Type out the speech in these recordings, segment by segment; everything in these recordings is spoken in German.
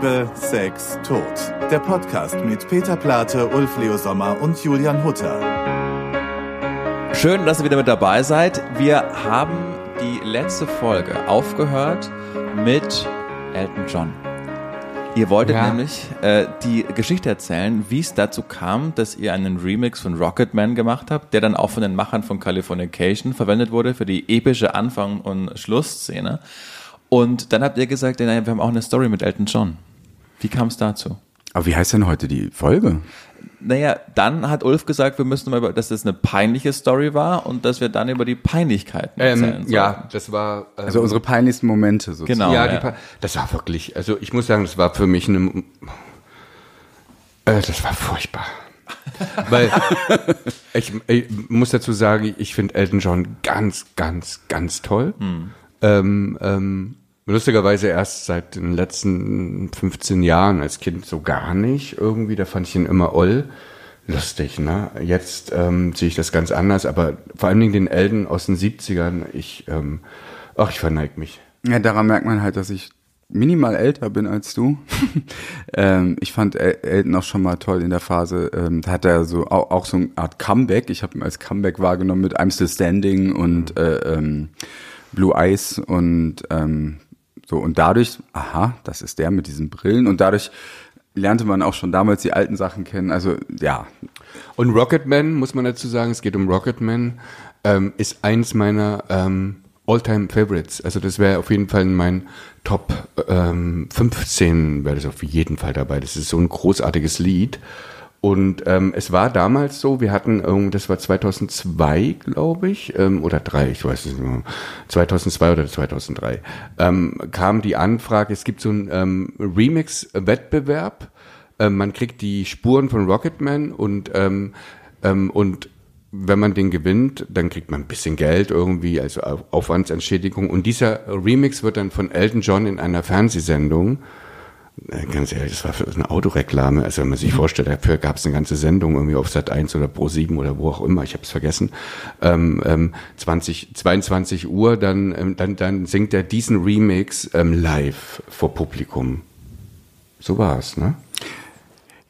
Liebe, Sex, Tod. Der Podcast mit Peter Plate, Ulf Leo Sommer und Julian Hutter. Schön, dass ihr wieder mit dabei seid. Wir haben die letzte Folge aufgehört mit Elton John. Ihr wolltet Ja. nämlich äh, die Geschichte erzählen, wie es dazu kam, dass ihr einen Remix von Rocketman gemacht habt, der dann auch von den Machern von Californication verwendet wurde für die epische Anfang- und Schlussszene. Und dann habt ihr gesagt, naja, wir haben auch eine Story mit Elton John. Wie kam es dazu? Aber wie heißt denn heute die Folge? Naja, dann hat Ulf gesagt, wir müssen mal über, dass das eine peinliche Story war und dass wir dann über die Peinlichkeiten erzählen Ähm, ja, das war. Ähm, Also unsere peinlichsten Momente sozusagen. Genau. ja, ja. das war wirklich. Also ich muss sagen, das war für mich eine. Äh, das war furchtbar. Weil ich, ich muss dazu sagen, ich finde Elton John ganz, ganz, ganz toll. Ähm, ähm, lustigerweise erst seit den letzten 15 Jahren als Kind so gar nicht irgendwie. Da fand ich ihn immer oll. Lustig, ne? Jetzt ähm, sehe ich das ganz anders, aber vor allen Dingen den Elton aus den 70ern, ich, ähm, ach, ich verneig mich. Ja, daran merkt man halt, dass ich minimal älter bin als du. ähm, ich fand El Elton auch schon mal toll in der Phase. Ähm, da hat er so auch, auch so eine Art Comeback. Ich habe ihn als Comeback wahrgenommen mit I'm Still Standing und äh, ähm, Blue Eyes und ähm, so und dadurch, aha, das ist der mit diesen Brillen und dadurch lernte man auch schon damals die alten Sachen kennen. Also ja, Und Rocketman, muss man dazu sagen, es geht um Rocketman, ähm, ist eins meiner ähm, All-Time Favorites. Also das wäre auf jeden Fall in meinen Top ähm, 15, wäre das auf jeden Fall dabei. Das ist so ein großartiges Lied. Und ähm, es war damals so, wir hatten, das war 2002, glaube ich, ähm, oder drei, ich weiß nicht mehr, 2002 oder 2003, ähm, kam die Anfrage, es gibt so einen ähm, Remix-Wettbewerb, ähm, man kriegt die Spuren von Rocketman und, ähm, ähm, und wenn man den gewinnt, dann kriegt man ein bisschen Geld irgendwie, also Au- Aufwandsentschädigung. Und dieser Remix wird dann von Elton John in einer Fernsehsendung Ganz ehrlich, das war für eine Autoreklame. Also wenn man sich vorstellt, dafür gab es eine ganze Sendung irgendwie auf Sat 1 oder Pro 7 oder wo auch immer, ich habe es vergessen. Ähm, ähm, 20, 22 Uhr, dann, ähm, dann, dann singt er diesen Remix ähm, live vor Publikum. So war es, ne?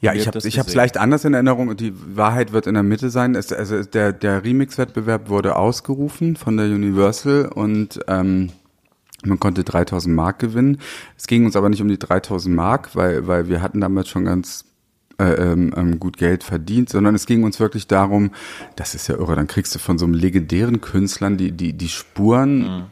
Ja, ich habe gesehen? leicht anders in Erinnerung und die Wahrheit wird in der Mitte sein. Es, also der, der Remix-Wettbewerb wurde ausgerufen von der Universal und ähm, man konnte 3000 Mark gewinnen. Es ging uns aber nicht um die 3000 Mark, weil, weil wir hatten damals schon ganz äh, ähm, ähm, gut Geld verdient, sondern es ging uns wirklich darum, das ist ja irre, dann kriegst du von so einem legendären Künstlern die, die, die Spuren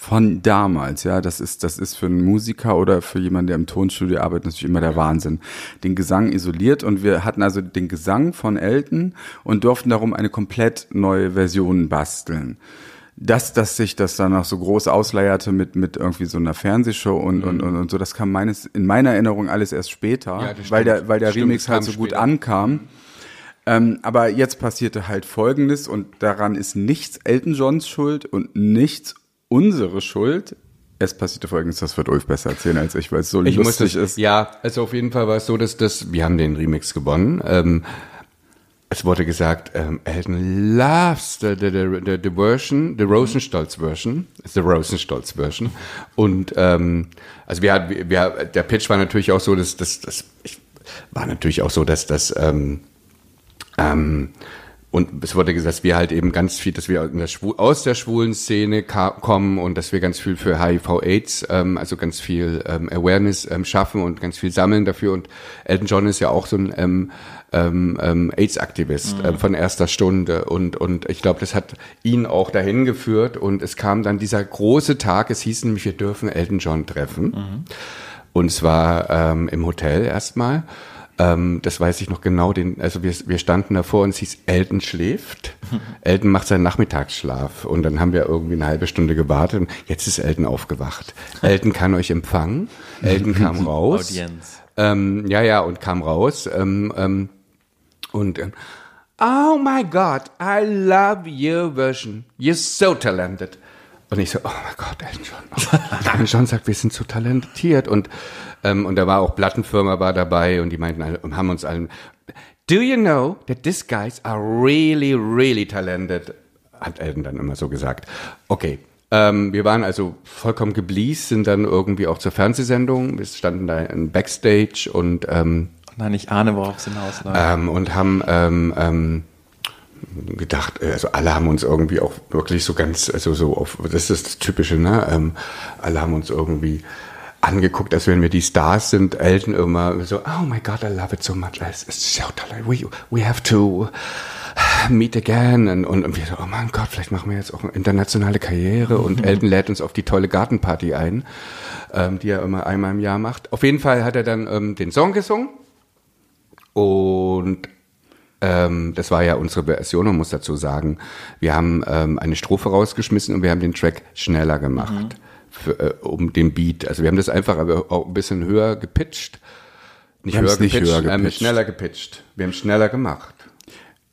von damals, ja, das ist, das ist für einen Musiker oder für jemanden, der im Tonstudio arbeitet, natürlich immer der Wahnsinn. Den Gesang isoliert und wir hatten also den Gesang von Elton und durften darum eine komplett neue Version basteln. Dass, dass sich das dann auch so groß ausleierte mit, mit irgendwie so einer Fernsehshow und, und, und, und so, das kam meines, in meiner Erinnerung alles erst später, Ja, weil der, weil der Stimmt, Remix halt so gut später. ankam. Ähm, aber jetzt passierte halt Folgendes und daran ist nichts Elton Johns Schuld und nichts unsere Schuld. Es passierte Folgendes, das wird Ulf besser erzählen als ich, weil es so Ich lustig das, ist. Ja, also auf jeden Fall war es so, dass das, wir haben den Remix gewonnen. Ähm, es wurde gesagt, ähm, Elton loves the, the, the, the, the version, the Rosenstolz version, the Rosenstolz version. Und ähm, also wir, hat- wir, der Pitch war natürlich auch so, dass das, das war natürlich auch so, dass das ähm, ähm, und es wurde gesagt, dass wir halt eben ganz viel, dass wir aus der schwulen Szene kommen und dass wir ganz viel für HIV/AIDS, ähm, also ganz viel ähm, Awareness ähm, schaffen und ganz viel sammeln dafür. Und Elton John ist ja auch so ein ähm, ähm, ähm, AIDS-Aktivist ähm, von erster Stunde und und ich glaube, das hat ihn auch dahin geführt. Und es kam dann dieser große Tag. Es hieß nämlich, wir dürfen Elton John treffen. Und zwar ähm, im Hotel erstmal. Ähm, das weiß ich noch genau. Den, also wir, wir standen davor und es hieß, Elton schläft. Elton macht seinen Nachmittagsschlaf. Und dann haben wir irgendwie eine halbe Stunde gewartet. Und jetzt ist Elton aufgewacht. Elton kann euch empfangen. Elton kam raus. Audienz. Ähm, ja, ja, und kam raus. Ähm, ähm, und ähm, Oh my God, I love your version. You're so talented. Und ich so, oh mein Gott, Elton John. Oh, Elton John sagt, wir sind so talentiert. Und, ähm, und da war auch Plattenfirma war dabei und die meinten alle, und haben uns allen, do you know that these guys are really, really talented? Hat Elton dann immer so gesagt. Okay. Ähm, wir waren also vollkommen gebleast, sind dann irgendwie auch zur Fernsehsendung. Wir standen da in Backstage und ähm, Nein, ich ahne, worauf es hinausläuft. ähm, und haben ähm, ähm, gedacht, äh, also alle haben uns irgendwie auch wirklich so ganz, also so auf, das ist das Typische, ne? Ähm, alle haben uns irgendwie angeguckt, als wenn wir die Stars sind. Elton immer so, oh my God, I love it so much. Ist so toll. We, we have to meet again. Und, und, und wir so, oh mein Gott, vielleicht machen wir jetzt auch eine internationale Karriere. Und Elton lädt uns auf die tolle Gartenparty ein, ähm, die er immer einmal im Jahr macht. Auf jeden Fall hat er dann ähm, den Song gesungen. Und ähm, das war ja unsere Version, man muss dazu sagen, wir haben ähm, eine Strophe rausgeschmissen und wir haben den Track schneller gemacht, für, äh, um den Beat. Also wir haben das einfach aber auch ein bisschen höher gepitcht. Nicht Wir höher haben's nicht gepitcht, höher ähm, gepitcht. schneller gepitcht. Wir haben schneller gemacht.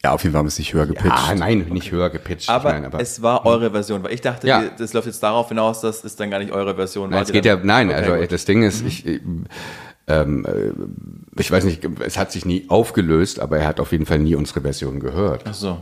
Ja, auf jeden Fall haben wir es nicht höher gepitcht. Ah, nein, nicht höher gepitcht. aber, nein, aber es war eure Version, weil ich dachte, Ja. das läuft jetzt darauf hinaus, dass es dann gar nicht eure Version Nein, war. es geht ja, nein, Okay, also gut. das Ding ist, ich, äh, ähm, äh, ich weiß nicht, es hat sich nie aufgelöst, aber er hat auf jeden Fall nie unsere Version gehört. Ach so.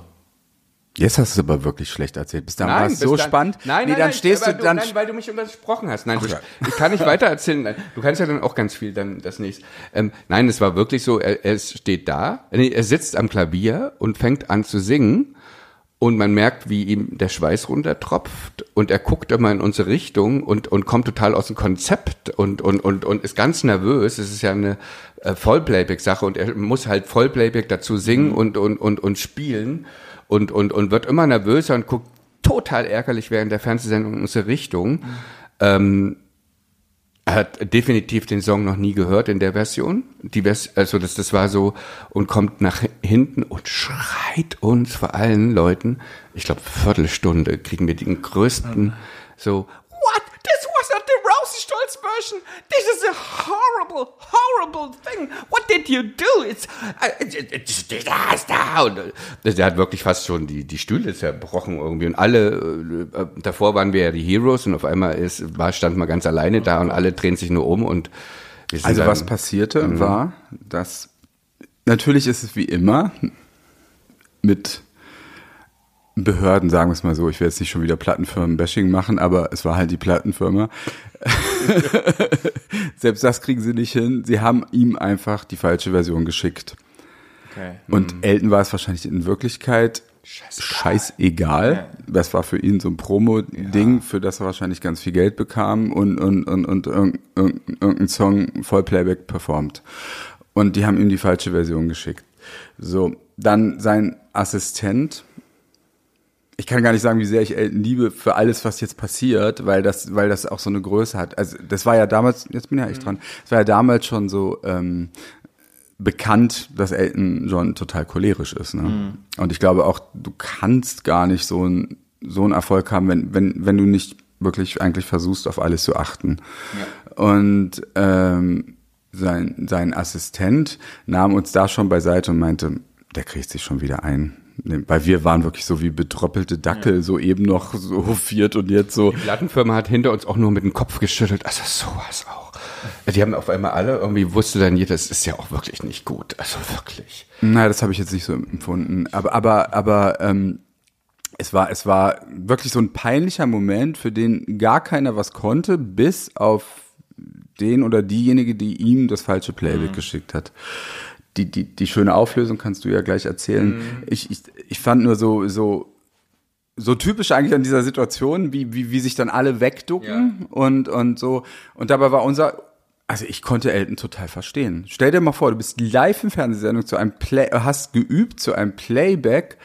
Jetzt hast du es aber wirklich schlecht erzählt. Bis dann war es so dann- spannend. Nein, nee, nein, dann nein, stehst du dann. nein, weil du mich unterbrochen hast. Nein, du, ja. ich kann nicht weiter erzählen. Nein, Du kannst ja dann auch ganz viel dann das nächste. Ähm, nein, es war wirklich so. Er, er steht da, er sitzt am Klavier und fängt an zu singen. Und man merkt, wie ihm der Schweiß runtertropft und er guckt immer in unsere Richtung und, und kommt total aus dem Konzept und, und, und, und ist ganz nervös. Es ist ja eine äh, Vollplayback-Sache und er muss halt Vollplayback dazu singen und, und, und, und spielen und, und, und wird immer nervöser und guckt total ärgerlich während der Fernsehsendung in unsere Richtung. Ähm, er hat definitiv den Song noch nie gehört in der Version. Die Vers also das, das war so und kommt nach hinten und schreit uns vor allen Leuten. Ich glaube, Viertelstunde kriegen wir den größten so. What? This was not the Rosenstolz version. This is a horrible, horrible thing. What did you do? It's, uh, it's, disaster. Und äh, der hat wirklich fast schon die, die Stühle zerbrochen irgendwie. Und alle, äh, davor waren wir ja die Heroes und auf einmal ist, war, stand man ganz alleine da und alle drehen sich nur um und wir sind Also dann, was passierte war, dass natürlich ist es wie immer mit Behörden, sagen wir es mal so, ich will jetzt nicht schon wieder Plattenfirmen-Bashing machen, aber es war halt die Plattenfirma. Selbst das kriegen sie nicht hin. Sie haben ihm einfach die falsche Version geschickt. Okay. Und Elton war es wahrscheinlich in Wirklichkeit scheißegal. Das war für ihn so ein Promo-Ding, für das er wahrscheinlich ganz viel Geld bekam und, und, und, und irgendein, irgendein Song Vollplayback performt. Und die haben ihm die falsche Version geschickt. So, dann sein Assistent. Ich kann gar nicht sagen, wie sehr ich Elton liebe für alles, was jetzt passiert, weil das, weil das auch so eine Größe hat. Also das war ja damals, jetzt bin ich ja echt dran, das war ja damals schon so ähm, bekannt, dass Elton John total cholerisch ist. Ne? Und ich glaube auch, du kannst gar nicht so ein so einen Erfolg haben, wenn wenn wenn du nicht wirklich eigentlich versuchst, auf alles zu achten. Und ähm, sein sein Assistent nahm uns da schon beiseite und meinte, der kriegt sich schon wieder ein. Weil wir waren wirklich so wie bedroppelte Dackel, so eben noch so hofiert und jetzt so. Die Plattenfirma hat hinter uns auch nur mit dem Kopf geschüttelt. Also sowas auch. Die haben auf einmal alle irgendwie wusste dann jeder, das ist ja auch wirklich nicht gut. Also wirklich. Nein, das habe ich jetzt nicht so empfunden. Aber, aber, aber ähm, es war, es war wirklich so ein peinlicher Moment, für den gar keiner was konnte, bis auf den oder diejenige, die ihm das falsche Playback geschickt hat. Die, die, die schöne Auflösung kannst du ja gleich erzählen. Ich, ich, ich fand nur so, so, so typisch eigentlich an dieser Situation, wie, wie, wie sich dann alle wegducken und, und so. Und dabei war unser, also ich konnte Elton total verstehen. Stell dir mal vor, du bist live im Fernsehsendung zu einem Play, hast geübt zu einem Playback,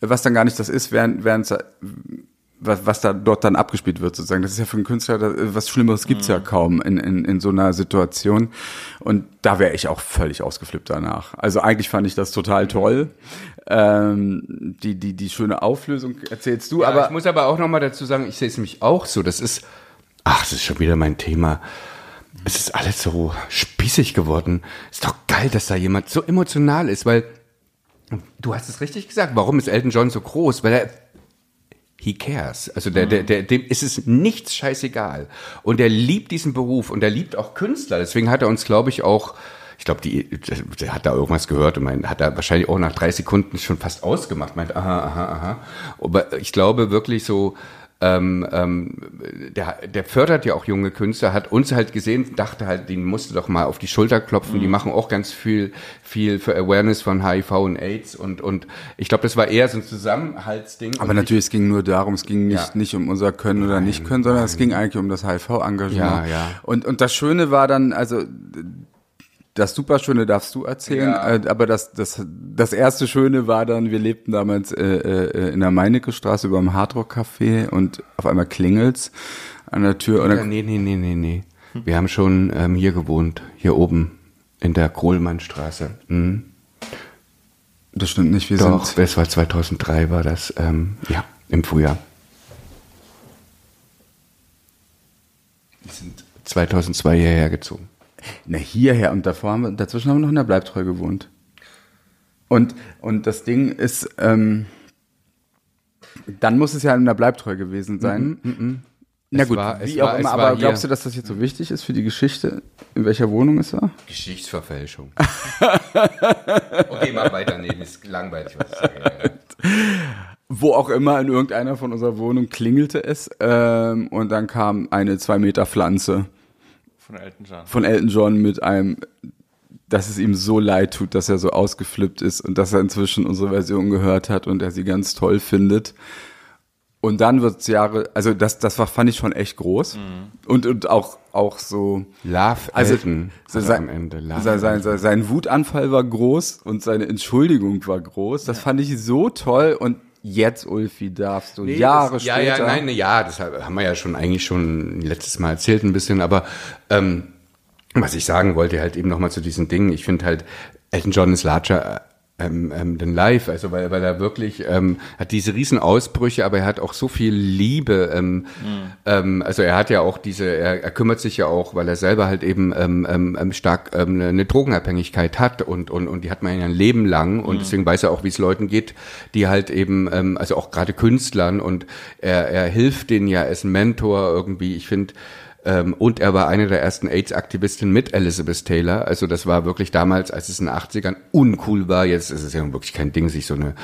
was dann gar nicht das ist, während, während was, was da dort dann abgespielt wird sozusagen. Das ist ja für einen Künstler, das, was Schlimmeres gibt's ja kaum in, in, in so einer Situation. Und da wäre ich auch völlig ausgeflippt danach. Also eigentlich fand ich das total toll. Ähm, die, die, die schöne Auflösung erzählst du, Ja, aber ich muss aber auch noch mal dazu sagen, ich sehe es nämlich auch so. Das ist, ach, das ist schon wieder mein Thema. Es ist alles so spießig geworden. Ist doch geil, dass da jemand so emotional ist, weil du hast es richtig gesagt. Warum ist Elton John so groß? Weil er He cares. Also der, der, der, dem ist es nichts scheißegal. Und er liebt diesen Beruf und er liebt auch Künstler. Deswegen hat er uns, glaube ich, auch, ich glaube, die, der hat da irgendwas gehört und mein, hat er wahrscheinlich auch nach drei Sekunden schon fast ausgemacht, meint, aha, aha, aha. Aber ich glaube wirklich so, ähm, ähm, der, der fördert ja auch junge Künstler, hat uns halt gesehen, dachte halt, den musste doch mal auf die Schulter klopfen. Mhm. Die machen auch ganz viel, viel für Awareness von HIV und AIDS und, und ich glaube, das war eher so ein Zusammenhaltsding. Aber natürlich, es ging nur darum, es ging nicht, Ja. nicht um unser Können oder nicht Können, sondern es ging eigentlich um das HIV-Engagement. Ja, ja. Und, und das Schöne war dann, also das Superschöne darfst du erzählen, Ja. äh, aber das, das, das erste Schöne war dann, wir lebten damals äh, äh, in der Meinecke Straße über dem Hardrock Café und auf einmal klingelt's an der Tür Ja, nee, nee, nee, nee, nee. Wir haben schon ähm, hier gewohnt, hier oben in der Kohlmannstraße. Mhm. das stimmt nicht, wir Doch, sind das war 2003 war das, ähm, ja, im Frühjahr. Wir sind 2002 hierher gezogen. Na, hierher und davor haben wir, dazwischen haben wir noch in der Bleibtreu gewohnt. Und, und das Ding ist, ähm, dann muss es ja in der Bleibtreu gewesen sein. Na Es gut, war- wie war- auch immer, aber glaubst du, dass das jetzt so wichtig ist für die Geschichte, in welcher Wohnung es war? Geschichtsverfälschung. okay, mach weiter. Nee, das ist langweilig, was ich sage. Wo auch immer, in irgendeiner von unserer Wohnungen klingelte es ähm, und dann kam eine zwei Meter Pflanze Von Elton John. von Elton John mit einem, dass es ihm so leid tut, dass er so ausgeflippt ist und dass er inzwischen unsere Version gehört hat und er sie ganz toll findet. Und dann wird's Jahre, also das, das war, fand ich schon echt groß. Und, und auch, auch so, Love also, Elton so sein, am Ende. Love sein, sein, sein, sein Wutanfall war groß und seine Entschuldigung war groß. Das fand ich so toll und jetzt, Ulfi, darfst du Jahre das, ja, später. Ja, nein, ne, ja, das haben wir ja schon eigentlich schon letztes Mal erzählt ein bisschen, aber ähm, was ich sagen wollte halt eben nochmal zu diesen Dingen, ich finde halt, Elton John ist larger ähm, ähm, denn live, also weil, weil er wirklich ähm, hat diese riesen Ausbrüche, aber er hat auch so viel Liebe. Ähm, ähm, also er hat ja auch diese, er, er kümmert sich ja auch, weil er selber halt eben ähm, ähm, ähm, stark ähm, eine, Drogenabhängigkeit hat und, und, und die hat man ja ein Leben lang und deswegen weiß er auch, wie es Leuten geht, die halt eben, ähm, also auch gerade Künstlern und er, er hilft denen ja als Mentor irgendwie. Ich finde, ähm, und er war eine der ersten AIDS-Aktivistinnen mit Elizabeth Taylor. Also das war wirklich damals, als es in den 80ern uncool war. Jetzt ist es ja nun wirklich kein Ding, sich so eine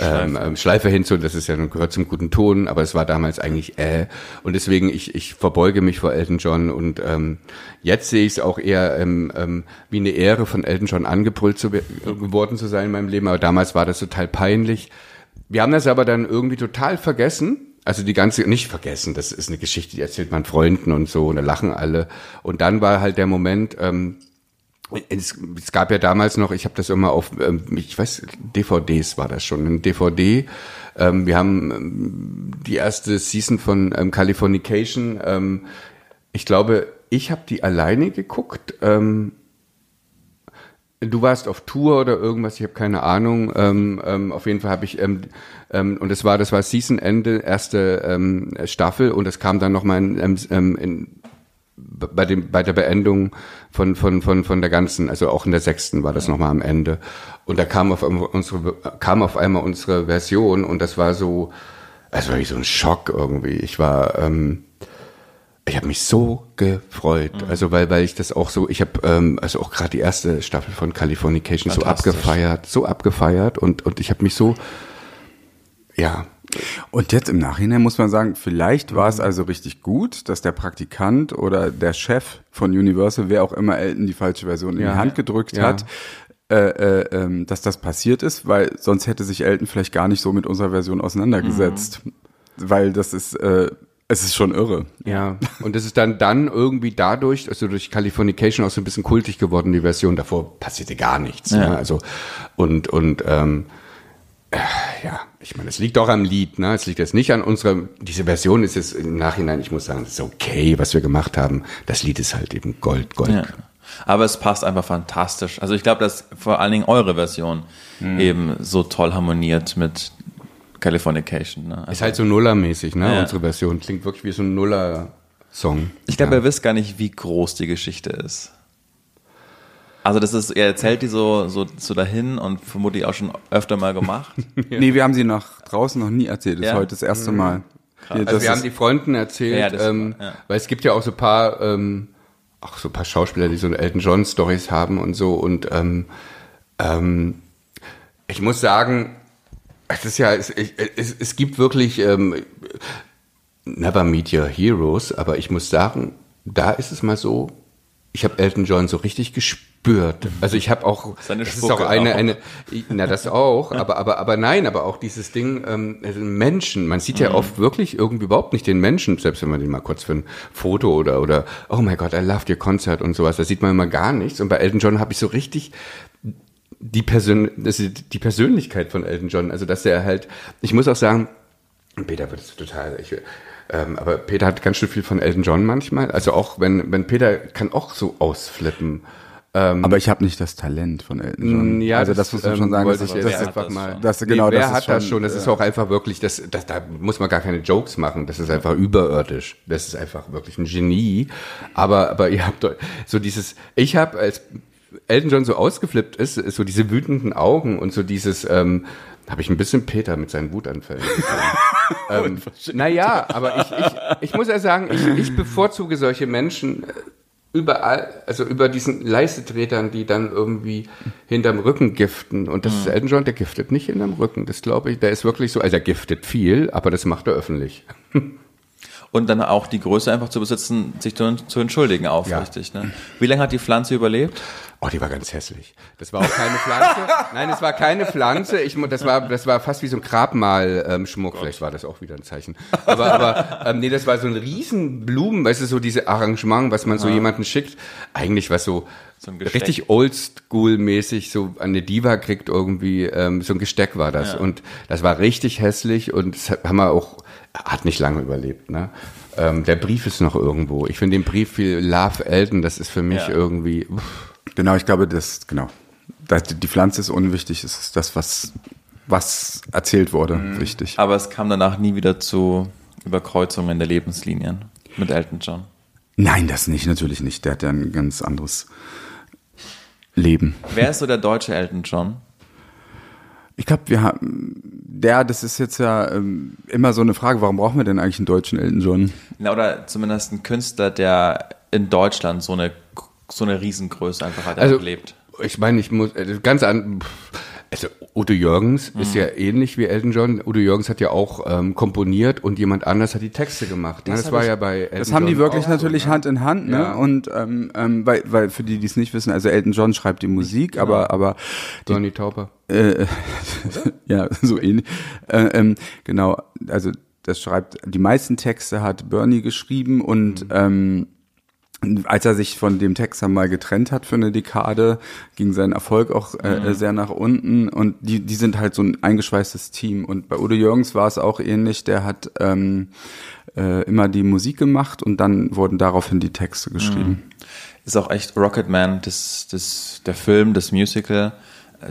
ähm, ähm, Schleife hinzu. Das ist ja nun gehört zum guten Ton, aber es war damals eigentlich äh. Und deswegen, ich, ich verbeuge mich vor Elton John und ähm, jetzt sehe ich es auch eher ähm, ähm, wie eine Ehre, von Elton John angebrüllt zu, geworden zu sein in meinem Leben. Aber damals war das total peinlich. Wir haben das aber dann irgendwie total vergessen. Also die ganze, nicht vergessen, das ist eine Geschichte, die erzählt man Freunden und so, und da lachen alle. Und dann war halt der Moment, ähm, es, es gab ja damals noch, ich habe das immer auf, ähm, ich weiß, DVDs war das schon, ein DVD. Ähm, wir haben ähm, die erste Season von ähm, Californication. Ähm, ich glaube, ich habe die alleine geguckt. Ähm, Du warst auf Tour oder irgendwas, ich habe keine Ahnung. Ähm, ähm, auf jeden Fall habe ich ähm, ähm, und das war das war Seasonende erste ähm, Staffel und es kam dann noch mal in, ähm, ähm, in, bei dem bei der Beendung von von von von der ganzen, also auch in der sechsten war das noch mal am Ende und da kam auf einmal unsere kam auf einmal unsere Version und das war so, es war wie so ein Schock irgendwie. Ich war ähm, ich habe mich so gefreut, also weil weil ich das auch so, ich habe ähm, also auch gerade die erste Staffel von Californication so abgefeiert, so abgefeiert und und ich habe mich so ja Und jetzt im Nachhinein muss man sagen, vielleicht war es also richtig gut, dass der Praktikant oder der Chef von Universal, wer auch immer Elton die falsche Version in Ja. die Hand gedrückt Ja. hat, äh, äh, ähm, dass das passiert ist, weil sonst hätte sich Elton vielleicht gar nicht so mit unserer Version auseinandergesetzt. Weil das ist, äh, es ist schon irre. Ja, und es ist dann dann irgendwie dadurch, also durch Californication auch so ein bisschen kultig geworden, die Version. Davor passierte gar nichts. Ja. Ne? Also und und ähm, äh, ja, ich meine, es liegt auch am Lied, ne? Es liegt jetzt nicht an unserer. Diese Version ist jetzt im Nachhinein, ich muss sagen, es ist okay, was wir gemacht haben. Das Lied ist halt eben Gold, Gold. Ja. Aber es passt einfach fantastisch. Also ich glaube, dass vor allen Dingen eure Version Mhm. eben so toll harmoniert mit Californication. Ne? Also Ist halt so Nullermäßig, ne? Ja. Unsere Version klingt wirklich wie so ein Nuller-Song. ich glaube, ihr wisst gar nicht, wie groß die Geschichte ist. Also das ist, er erzählt die so, so, so dahin und vermutlich auch schon öfter mal gemacht. Nee, wir haben sie nach draußen noch nie erzählt. Das ist Ja? heute das erste Mal. Hier, Also das wir haben ist- die Freunden erzählt, Ja, ähm, ja. weil es gibt ja auch so ein paar, ähm, auch so ein paar Schauspieler, die so Elton John Stories haben und so und ähm, ähm, ich muss sagen, es ist ja, es, es, es gibt wirklich, ähm, never meet your heroes, aber ich muss sagen, da ist es mal so, ich habe Elton John so richtig gespürt. Also ich habe auch, Seine das ist auch eine, auch. eine, na das auch, aber aber aber nein, aber auch dieses Ding ähm, Menschen. Man sieht ja Mhm. oft wirklich irgendwie überhaupt nicht den Menschen, selbst wenn man den mal kurz für ein Foto oder oder oh my God, I loved your Konzert und sowas, da sieht man immer gar nichts. Und bei Elton John habe ich so richtig die Persön das die Persönlichkeit von Elton John. Also dass er halt, ich muss auch sagen, Peter wird es total. Ich, ähm, aber Peter hat ganz schön viel von Elton John manchmal. Also auch wenn, wenn Peter kann auch so ausflippen. Aber ich habe nicht das Talent von Elton John. Ja, also das, muss man schon sagen. wollte Das, ich wer hat einfach das mal. schon? Das- genau, wer das ist hat das schon- schon? Das ist auch einfach wirklich, das, das, da muss man gar keine Jokes machen. Das ist einfach überirdisch. Das ist einfach wirklich ein Genie. Aber, aber ihr habt so dieses, ich habe als Elton John so ausgeflippt ist, ist so diese wütenden Augen und so dieses, ähm, habe ich ein bisschen Peter mit seinen Wutanfällen. ähm, naja, aber ich, ich, ich muss ja sagen, ich, ich bevorzuge solche Menschen äh, überall, also über diesen Leistetretern, die dann irgendwie hinterm Rücken giften. Und das ist Elton John, der giftet nicht hinterm Rücken. Das glaube ich, der ist wirklich so, also er giftet viel, aber das macht er öffentlich. Und dann auch die Größe einfach zu besitzen, sich zu, zu entschuldigen aufrichtig. Ne? Wie lange hat die Pflanze überlebt? Oh, die war ganz hässlich. Das war auch keine Pflanze. Nein, es war keine Pflanze. Ich, das war, das war fast wie so ein Grabmal-Schmuck. Vielleicht war das auch wieder ein Zeichen. Aber, aber ähm, nee, das war so ein riesen Blumen, weißt du, so diese Arrangement, was man so jemanden schickt. Eigentlich was so, So richtig oldschool-mäßig so eine Diva kriegt irgendwie, ähm, so ein Gesteck war das. Ja. Und das war richtig hässlich und das hat- haben wir auch, hat nicht lange überlebt, ne? Ähm, der Brief ist noch irgendwo. Ich finde den Brief viel Love Elton, das ist für mich Ja. irgendwie, uff, Genau, ich glaube, das, genau. Die Pflanze ist unwichtig, es ist das, was, was erzählt wurde, Mhm. wichtig. Aber es kam danach nie wieder zu Überkreuzungen der Lebenslinien mit Elton John. Nein, das nicht, natürlich nicht. Der hat ja ein ganz anderes Leben. Wer ist so der deutsche Elton John? Ich glaube, wir haben, der, das ist jetzt ja ähm, immer so eine Frage, warum brauchen wir denn eigentlich einen deutschen Elton John? Na, oder zumindest ein Künstler, der in Deutschland so eine, so eine Riesengröße einfach hat Also, erlebt. ich meine, ich muss, also ganz an, also Udo Jürgens ist ja ähnlich wie Elton John. Udo Jürgens hat ja auch ähm, komponiert und jemand anders hat die Texte gemacht. Ne? Das, war ich- ja bei Elton Das haben die John wirklich natürlich so, ne? Hand in Hand, ne? Ja. Und ähm, ähm, weil, weil für die, die es nicht wissen, also Elton John schreibt die Musik, aber aber Bernie Tauper. äh, ja so ähnlich. Äh, ähm, genau, also das schreibt die meisten Texte hat Bernie geschrieben und ähm, als er sich von dem Texter mal getrennt hat für eine Dekade, ging sein Erfolg auch äh, sehr nach unten und die, die sind halt so ein eingeschweißtes Team. Und bei Udo Jürgens war es auch ähnlich, der hat ähm, äh, immer die Musik gemacht und dann wurden daraufhin die Texte geschrieben. Ist auch echt Rocketman, das, das, der Film, das Musical.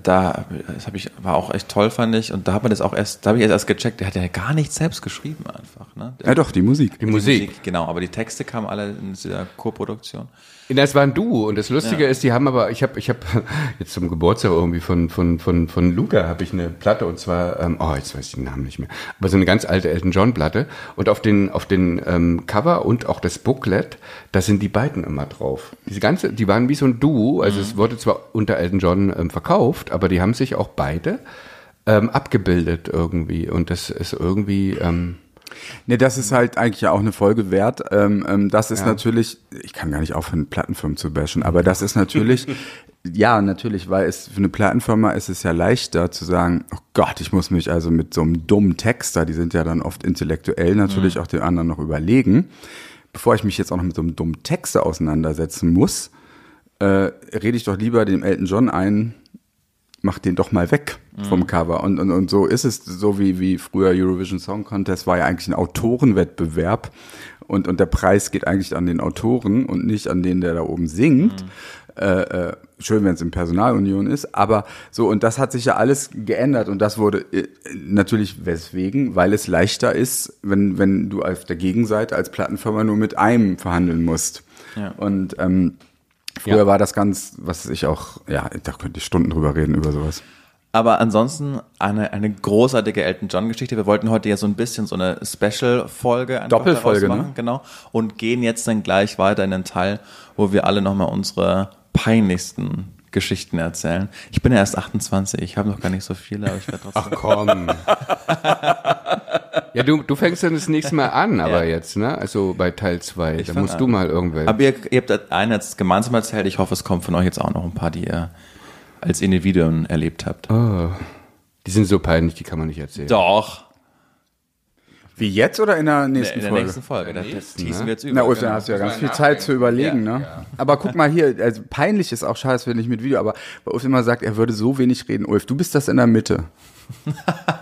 Da, das hab ich, war auch echt toll, fand ich. Und da hat man das auch erst, da habe ich erst gecheckt, der hat ja gar nicht selbst geschrieben einfach. Ne? Ja doch, die Musik. Die Musik. Genau, aber die Texte kamen alle in dieser Co-Produktion. Das war ein Duo und das Lustige Ja. ist, die haben aber, ich habe, ich habe jetzt zum Geburtstag irgendwie von von von von Luca habe ich eine Platte und zwar, ähm, oh jetzt weiß ich den Namen nicht mehr, aber so eine ganz alte Elton John Platte. Und auf den auf den ähm, Cover und auch das Booklet, da sind die beiden immer drauf. Diese ganze, die waren wie so ein Duo, also es wurde zwar unter Elton John ähm, verkauft, aber die haben sich auch beide ähm, abgebildet irgendwie. Und das ist irgendwie ähm, Nee, das ist halt eigentlich ja auch eine Folge wert. Ähm, ähm, das ist Ja. natürlich, ich kann gar nicht aufhören, Plattenfirmen zu bashen, aber das ist natürlich, ja, natürlich, weil es für eine Plattenfirma ist es ja leichter zu sagen, oh Gott, ich muss mich also mit so einem dummen Texter, die sind ja dann oft intellektuell natürlich auch den anderen noch überlegen, bevor ich mich jetzt auch noch mit so einem dummen Texter auseinandersetzen muss, äh, rede ich doch lieber dem Elton John ein, mach den doch mal weg vom Cover. Und, und, und so ist es, so wie, wie früher Eurovision Song Contest war ja eigentlich ein Autorenwettbewerb. Und, und der Preis geht eigentlich an den Autoren und nicht an den, der da oben singt. Äh, äh, schön, wenn es in Personalunion ist, aber so, und das hat sich ja alles geändert und das wurde äh, natürlich weswegen, weil es leichter ist, wenn, wenn du auf der Gegenseite als Plattenfirma nur mit einem verhandeln musst. Ja. Und ähm, früher Ja. war das ganz, was ich auch, ja, da könnte ich Stunden drüber reden über sowas. Aber ansonsten eine, eine großartige Elton John Geschichte. Wir wollten heute ja so ein bisschen so eine Special-Folge einfach Doppelfolge, daraus machen, ne? genau. Und gehen jetzt dann gleich weiter in den Teil, wo wir alle nochmal unsere peinlichsten Geschichten erzählen. Ich bin ja erst 28, ich habe noch gar nicht so viele, aber ich werde trotzdem. ach komm. Ja, du, du fängst dann das nächste Mal an, aber Ja. jetzt, ne? Also bei Teil 2. Da musst an. du mal irgendwelche. Aber ihr, ihr habt einen jetzt gemeinsam erzählt. Ich hoffe, es kommt von euch jetzt auch noch ein paar, die ihr als Individuen erlebt habt. Die sind so peinlich, die kann man nicht erzählen. Doch. Wie jetzt oder in der nächsten In der Folge? nächsten Folge. Da nächsten, teasen ne? wir jetzt über. Na, Ulf, dann hast du ja ganz viel Zeit zu überlegen, Ja, ne? ja. Aber guck mal hier, also peinlich ist auch schade, dass wir nicht mit Video, aber Ulf immer sagt, er würde so wenig reden. Ulf, du bist das in der Mitte.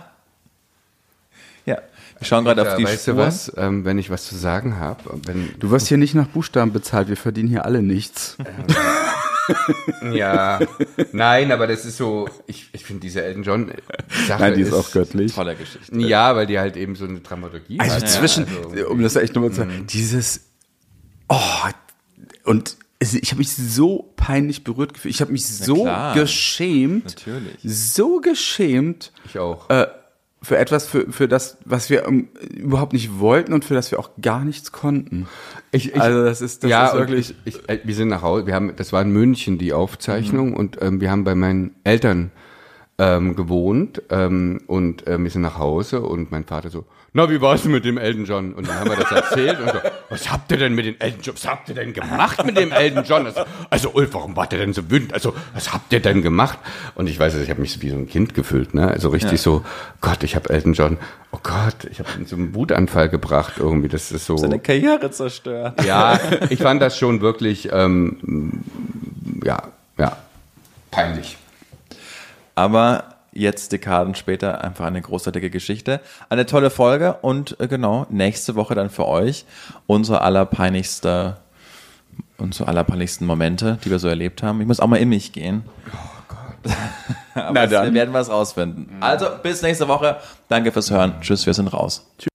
Ja. Wir schauen gerade auf Ja, die weißt Spur. du was? Ähm, wenn ich was zu sagen habe, wenn Du wirst hier nicht nach Buchstaben bezahlt, wir verdienen hier alle nichts. Ja, nein, aber das ist so, ich, ich finde diese Elton John Sache Nein, die ist auch göttlich. Tolle Geschichte. Ja, weil die halt eben so eine Dramaturgie Also hat. zwischen, also- um das echt nochmal zu sagen, dieses, oh, und ich habe mich so peinlich berührt gefühlt. Ich habe mich so klar. geschämt, Natürlich. so geschämt Ich auch. äh, für etwas, für, für das, was wir ähm, überhaupt nicht wollten und für das wir auch gar nichts konnten. Ich, ich, also das ist, das ja, ist wirklich. Ich, ich, äh, wir sind nach Hause. Wir haben, das war in München die Aufzeichnung und ähm, wir haben bei meinen Eltern ähm, gewohnt ähm, und ähm, wir sind nach Hause und mein Vater so, na, wie war's denn mit dem Elton John? Und dann haben wir das erzählt und so, was habt ihr denn mit dem Elton John, was habt ihr denn gemacht mit dem Elton John? Also, also Ulf, warum wart ihr denn so wütend? Also, was habt ihr denn gemacht? Und ich weiß, ich habe mich wie so ein Kind gefühlt, ne? Also richtig so, Gott, ich habe Elton John, oh Gott, ich habe ihn so einen Wutanfall gebracht irgendwie. Das ist so. Seine Karriere zerstört. Ja, ich fand das schon wirklich, ähm, ja, ja, peinlich. Aber jetzt Dekaden später einfach eine großartige Geschichte. Eine tolle Folge und äh, genau, nächste Woche dann für euch unsere allerpeinlichste, unsere allerpeinlichsten Momente, die wir so erlebt haben. Ich muss auch mal in mich gehen. Oh Gott. Aber Na dann. wir werden was rausfinden. Also bis nächste Woche. Danke fürs Hören. Tschüss, wir sind raus. Tschüss.